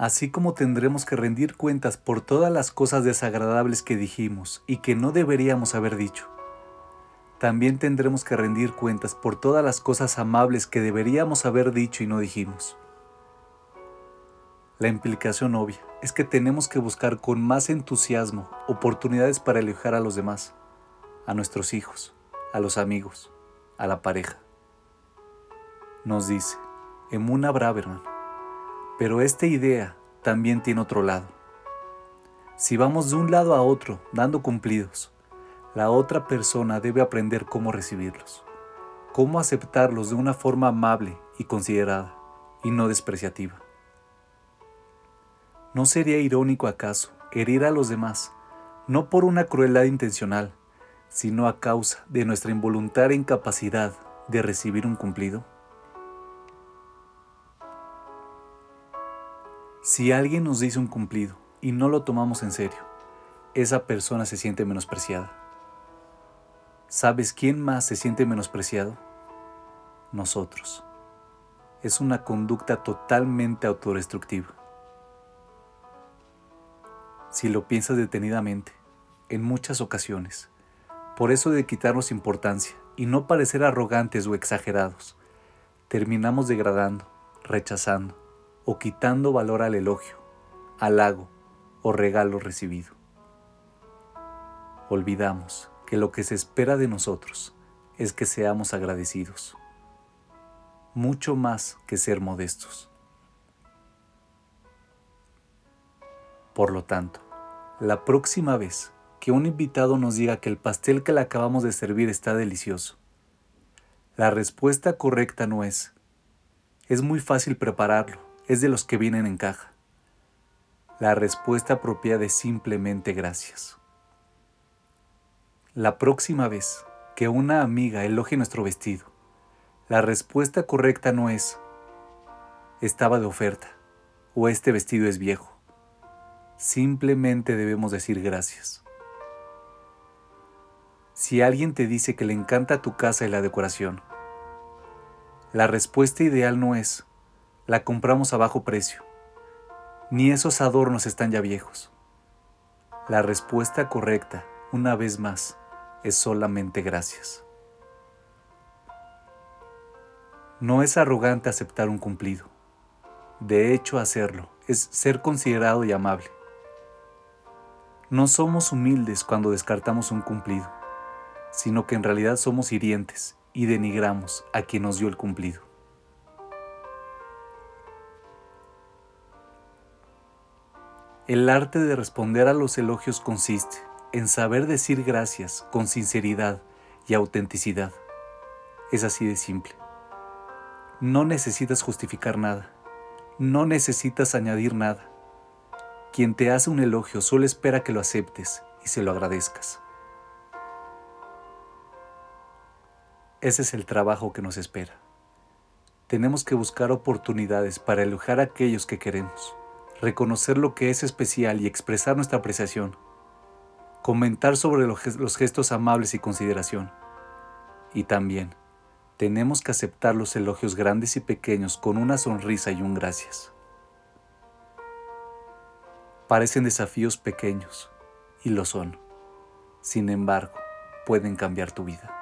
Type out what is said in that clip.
así como tendremos que rendir cuentas por todas las cosas desagradables que dijimos y que no deberíamos haber dicho. También tendremos que rendir cuentas por todas las cosas amables que deberíamos haber dicho y no dijimos. La implicación obvia es que tenemos que buscar con más entusiasmo oportunidades para alejar a los demás, a nuestros hijos, a los amigos, a la pareja. Nos dice Emuna Braverman, pero esta idea también tiene otro lado. Si vamos de un lado a otro dando cumplidos, la otra persona debe aprender cómo recibirlos, cómo aceptarlos de una forma amable y considerada, y no despreciativa. ¿No sería irónico acaso herir a los demás, no por una crueldad intencional, sino a causa de nuestra involuntaria incapacidad de recibir un cumplido? Si alguien nos dice un cumplido y no lo tomamos en serio, esa persona se siente menospreciada. ¿Sabes quién más se siente menospreciado? Nosotros. Es una conducta totalmente autodestructiva. Si lo piensas detenidamente, en muchas ocasiones, por eso de quitarnos importancia y no parecer arrogantes o exagerados, terminamos degradando, rechazando o quitando valor al elogio, halago o regalo recibido. Olvidamos que lo que se espera de nosotros es que seamos agradecidos, mucho más que ser modestos. Por lo tanto, la próxima vez que un invitado nos diga que el pastel que le acabamos de servir está delicioso, la respuesta correcta no es, es muy fácil prepararlo, es de los que vienen en caja. La respuesta apropiada es simplemente gracias. La próxima vez que una amiga elogie nuestro vestido, la respuesta correcta no es estaba de oferta o este vestido es viejo. Simplemente debemos decir gracias. Si alguien te dice que le encanta tu casa y la decoración, la respuesta ideal no es la compramos a bajo precio. Ni esos adornos están ya viejos. La respuesta correcta, una vez más, es solamente gracias. No es arrogante aceptar un cumplido. De hecho, hacerlo es ser considerado y amable. No somos humildes cuando descartamos un cumplido, sino que en realidad somos hirientes y denigramos a quien nos dio el cumplido. El arte de responder a los elogios consiste en saber decir gracias con sinceridad y autenticidad. Es así de simple. No necesitas justificar nada. No necesitas añadir nada. Quien te hace un elogio solo espera que lo aceptes y se lo agradezcas. Ese es el trabajo que nos espera. Tenemos que buscar oportunidades para elogiar a aquellos que queremos reconocer lo que es especial y expresar nuestra apreciación, comentar sobre los gestos amables y consideración. Y también tenemos que aceptar los elogios grandes y pequeños con una sonrisa y un gracias. Parecen desafíos pequeños, y lo son. Sin embargo, pueden cambiar tu vida.